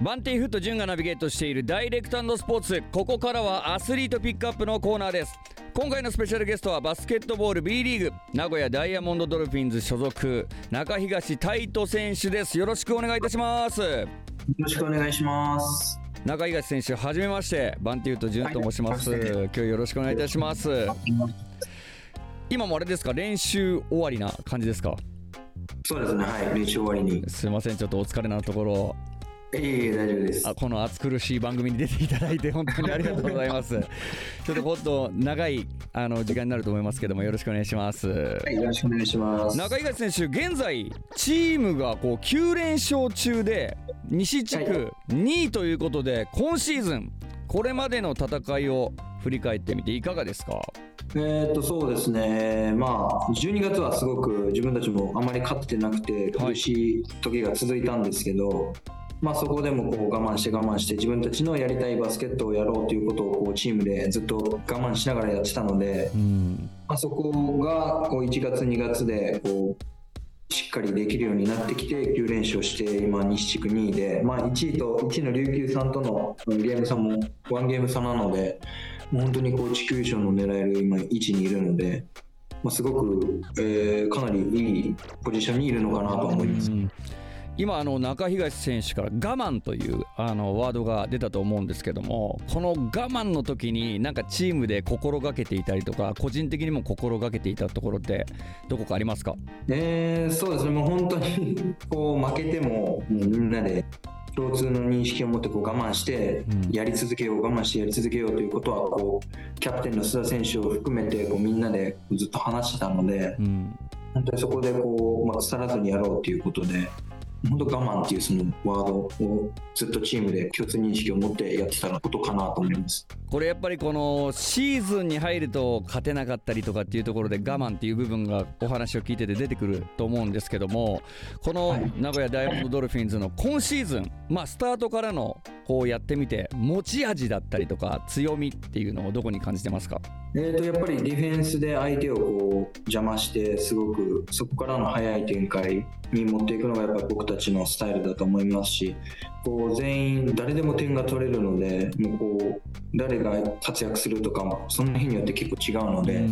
バンティフット潤がナビゲートしているダイレクトスポーツ。ここからはアスリートピックアップのコーナーです。今回のスペシャルゲストはバスケットボール B リーグ。名古屋ダイヤモンドドルフィンズ所属。中東太斗選手です。よろしくお願いいたします。よろしくお願いします。中東選手はじめまして。バンティフット潤と申します、はい、今日よろしくお願いいたします。今もあれですか？練習終わりな感じですか？そうですね。はい。練習終わりに。すいません。ちょっとお疲れなところいえいえ大丈夫です。あこの暑苦しい番組に出ていただいて本当にありがとうございます。ちょっともっと長いあの時間になると思いますけどもよろしくお願いします。はいよろしくお願いします。中東選手現在チームがこう9連勝中で西地区2位ということで、はい、今シーズンこれまでの戦いを振り返ってみていかがですか？えー、とそうですね、まあ、12月はすごく自分たちもあまり勝ってなくて苦しい時が続いたんですけど、はいまあ、そこでもこう我慢して我慢して自分たちのやりたいバスケットをやろうということをこうチームでずっと我慢しながらやってたので、うん、まあ、そこがこう1月2月でこうしっかりできるようになってきて9連勝して今西地区2位で、まあ、1位と1位の琉球さんとのゲーム差も1ゲーム差なので本当にこう地区優勝の狙える今位置にいるので。まあ、すごく、えー、かなりいいポジションにいるのかなと思います。うん今あの中東選手から我慢というあのワードが出たと思うんですけどもこの我慢の時になんかチームで心がけていたりとか個人的にも心がけていたところってどこかありますか？えー、そうですね。もう本当にこう負けてもみんなで共通の認識を持ってこう我慢してやり続けよう、我慢してやり続けようということはこうキャプテンの須田選手を含めてこうみんなでずっと話してたので、うん、本当にそこでこう、まあ、腐らずにやろうということで本当我慢っていうそのワードをずっとチームで共通認識を持ってやってたことかなと思います。これやっぱりこのシーズンに入ると勝てなかったりとかっていうところで我慢っていう部分がお話を聞いてて出てくると思うんですけどもこの名古屋ダイヤモンドドルフィンズの今シーズンまあスタートからのこうやってみて持ち味だったりとか強みっていうのをどこに感じてますか？えー、とやっぱりディフェンスで相手をこう邪魔してすごくそこからの速い展開に持っていくのがやっぱり僕たちのスタイルだと思いますしこう全員誰でも点が取れるのでもうこう誰が活躍するとかもその日によって結構違うので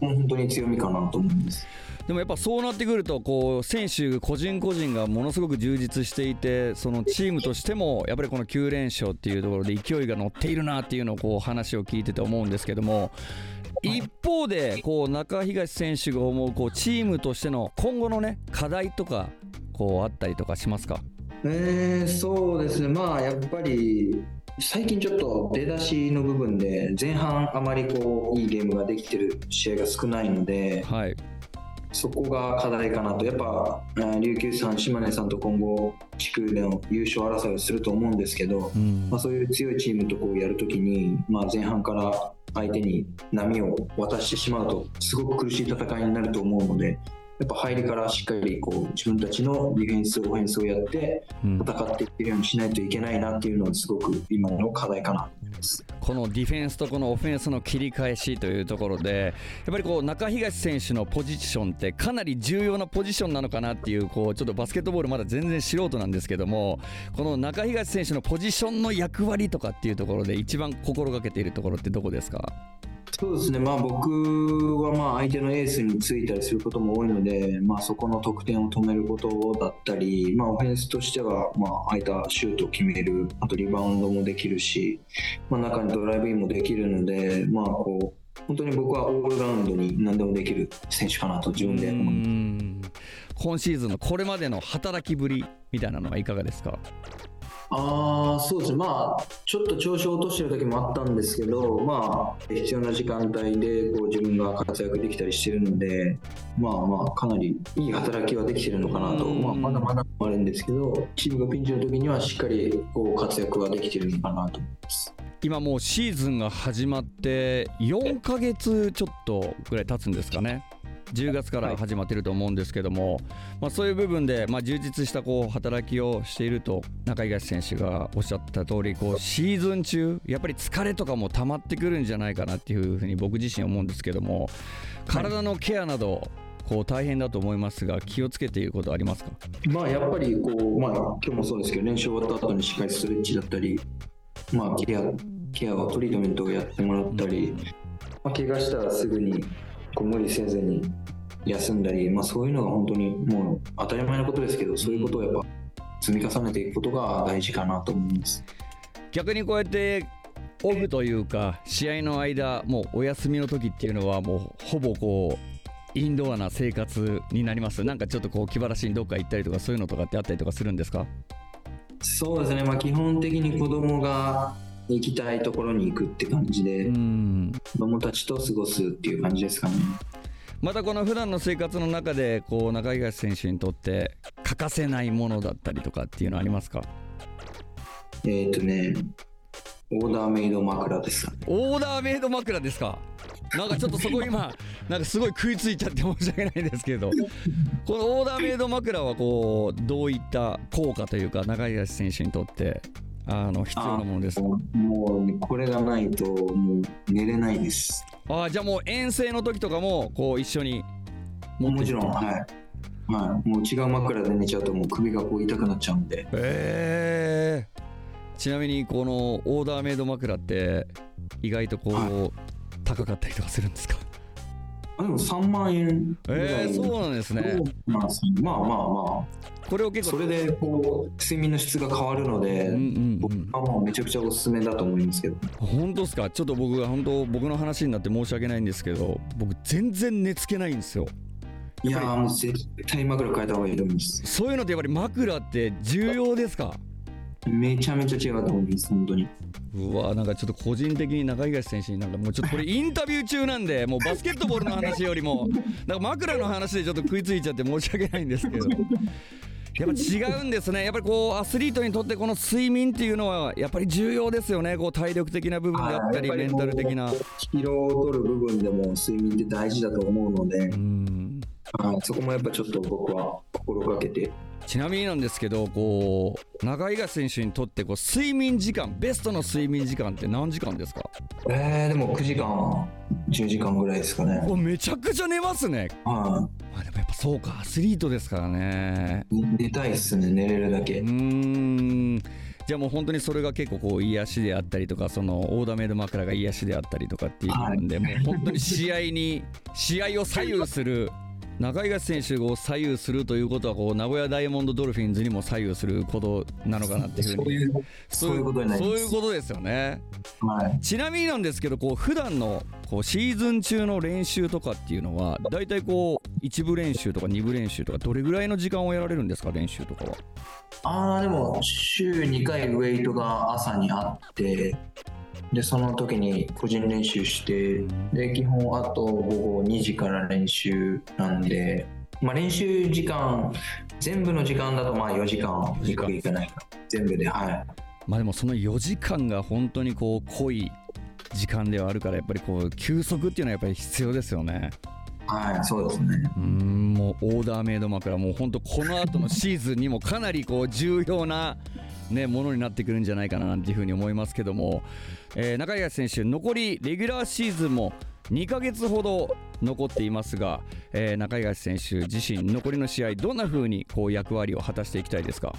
本当に強みかなと思います。でもやっぱそうなってくるとこう選手個人個人がものすごく充実していてそのチームとしてもやっぱりこの9連勝っていうところで勢いが乗っているなっていうのをこう話を聞いてて思うんですけども一方でこう中東選手が思うこうチームとしての今後のね課題とかこうあったりとかしますか？えー、そうですね。まあやっぱり最近ちょっと出だしの部分で前半あまりこういいゲームができてる試合が少ないので、はい、そこが課題かなと、やっぱ琉球さん、島根さんと今後、地区での優勝争いをすると思うんですけど、うん、まあ、そういう強いチームとこうやるときに、まあ、前半から相手に波を渡してしまうと、すごく苦しい戦いになると思うので、やっぱ入りからしっかりこう自分たちのディフェンス、オフェンスをやって戦っていけるようにしないといけないなっていうのはすごく今の課題かなと思います。このディフェンスとこのオフェンスの切り返しというところでやっぱりこう中東選手のポジションってかなり重要なポジションなのかなっていうこうちょっとバスケットボールまだ全然素人なんですけどもこの中東選手のポジションの役割とかっていうところで一番心がけているところってどこですか？そうですね、まあ、僕はまあ相手のエースについたりすることも多いので、まあ、そこの得点を止めることだったり、まあ、オフェンスとしてはまあ空いたシュートを決める、あとリバウンドもできるし、まあ、中にドライブインもできるので、まあ、こう本当に僕はオールラウンドに何でもできる選手かなと自分で思います。今シーズンのこれまでの働きぶりみたいなのはいかがですか？あそうですね、まあ、ちょっと調子を落としてる時もあったんですけど、まあ、必要な時間帯でこう自分が活躍できたりしてるので、まあまあ、かなりいい働きはできてるのかなと、まあ、まだまだあるんですけど、チームがピンチの時にはしっかりこう活躍はできてるのかなと思います。今もうシーズンが始まって4ヶ月ちょっとぐらい経つんですかね。10月から始まっていると思うんですけども、はい、まあ、そういう部分で、まあ、充実したこう働きをしていると中東選手がおっしゃった通りこりシーズン中やっぱり疲れとかも溜まってくるんじゃないかなっていうふうに僕自身思うんですけども体のケアなどこう大変だと思いますが気をつけていることありますか？まあやっぱりこう、まあ、今日もそうですけど練習終わった後にしっかりストレッチだったり、まあ、ケアケアをトリートメントをやってもらったり、まあ、怪我したらすぐにこう無理せずに休んだり、まあ、そういうのが本当にもう当たり前のことですけどそういうことをやっぱ積み重ねていくことが大事かなと思います。逆にこうやってオフというか試合の間もうお休みの時っていうのはもうほぼこうインドアな生活になります。なんかちょっとこう気晴らしにどっか行ったりとかそういうのとかってあったりとかするんですか？そうですね、まあ、基本的に子供が行きたいところに行くって感じで、うん子供たちと過ごすっていう感じですかね。またこの普段の生活の中でこう中東選手にとって欠かせないものだったりとかっていうのありますか？えっ、とね、オーダーメイド枕です。オーダーメイド枕ですか？なんかちょっとそこ今 なんかすごい食いついちゃって申し訳ないんですけどこのオーダーメイド枕はこうどういった効果というか中東選手にとってあの必要なものですかもうこれがないともう寝れないです。あーじゃあもう遠征の時とかもこう一緒に持ってもちろん、はい。はい、もう違う枕で寝ちゃうともう首がこう痛くなっちゃうんで。えー、ちなみにこのオーダーメイド枕って意外とこう、は高かったりとかするんですか？あでも3万円ぐらい。えー、そうなんですね。まあまあまあまこれをあ、結構。それでこう睡眠の質が変わるので、うんうん僕うん。はもうめちゃくちゃおすすめだと思いますけど。本当ですか？ちょっと僕が本当僕の話になって申し訳ないんですけど僕全然寝つけないんですよ。いやーもう絶対枕変えた方がいいと思います。そういうのってやっぱり枕って重要ですか？めちゃめちゃ違うと思います、本当に。うわなんかちょっと個人的に中東選手になんかもうちょっとこれ インタビュー中なんでもうバスケットボールの話よりもなんか枕の話でちょっと食いついちゃって申し訳ないんですけど。やっぱ違うんですね。やっぱりこうアスリートにとってこの睡眠っていうのはやっぱり重要ですよね。こう体力的な部分であったりメンタル的な。疲労を取る部分でも睡眠って大事だと思うので、うんはい。そこもやっぱちょっと僕は心がけて。ちなみになんですけどこう中井東選手にとってこう睡眠時間ベストの睡眠時間って何時間ですか？えー、でも9時間10時間ぐらいですかね。めちゃくちゃ寝ますね。はあでもやっぱそうか。アスリートですからね。い寝たいっすね寝れるだけ。うーん。じゃあもう本当にそれが結構こう癒しであったりとかそのオーダーメイド枕が癒しであったりとかっていう部分で、もう本当に試合に試合を左右する中井選手を左右するということはこう名古屋ダイヤモンドドルフィンズにも左右することなのかなっていうふうに。そういうことになりそうますいうことですよね。はい。ちなみになんですけどこう普段のこうシーズン中の練習とかっていうのはだいたいこう一部練習とか二部練習とかどれぐらいの時間をやられるんですか練習とかは？ああでも週2回ウェイトが朝にあってでその時に個人練習してで基本あと午後2時から練習なんで、まあ、練習時間全部の時間だとまあ4時間いくかいかないか全部ではい。まあでもその4時間が本当にこう濃い時間ではあるからやっぱりこう休息っていうのはやっぱり必要ですよね。はいそうですね。うーんもうオーダーメイド枕もう本当この後のシーズンにもかなりこう重要なね、ものになってくるんじゃないかななんていうふうに思いますけども、えー中東選手残りレギュラーシーズンも2ヶ月ほど残っていますが、えー中東選手自身残りの試合どんなふうにこう役割を果たしていきたいですか？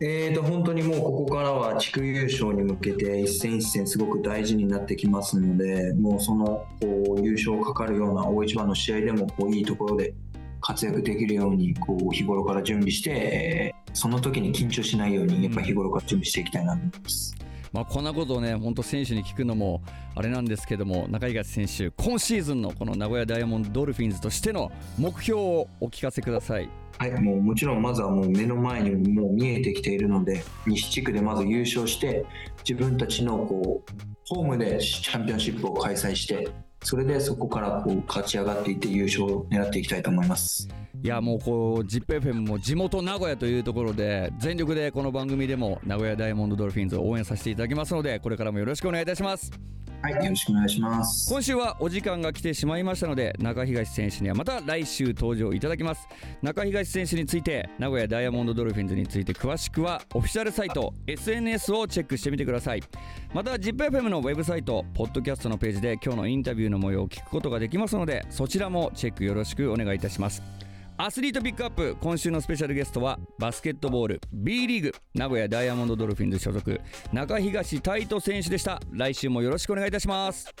えーと本当にもうここからは地区優勝に向けて一戦一戦すごく大事になってきますのでもうそのこう優勝かかるような大一番の試合でもこういいところで活躍できるようにこう日頃から準備してえーその時に緊張しないようにやっぱ日頃から準備していきたいなと思います。まあ、こんなことをね、本当選手に聞くのもあれなんですけども、中井選手、今シーズンのこの名古屋ダイヤモンドドルフィンズとしての目標をお聞かせください。はい、もうもちろんまずはもう目の前にもう見えてきているので西地区でまず優勝して自分たちのこうホームでチャンピオンシップを開催してそれでそこからこう勝ち上がっていって優勝を狙っていきたいと思います。いやもうこう ZIPFM も地元名古屋というところで全力でこの番組でも名古屋ダイヤモンドドルフィンズを応援させていただきますのでこれからもよろしくお願いいたしますはい、よろしくお願いします。今週はお時間が来てしまいましたので中東選手にはまた来週登場いただきます。中東選手について名古屋ダイヤモンドドルフィンズについて詳しくはオフィシャルサイト SNS をチェックしてみてください。また ZIPFM のウェブサイトポッドキャストのページで今日のインタビューの模様を聞くことができますのでそちらもチェックよろしくお願いいたします。アスリートピックアップ今週のスペシャルゲストはバスケットボール B リーグ名古屋ダイヤモンドドルフィンズ所属中東太斗選手でした。来週もよろしくお願いいたします。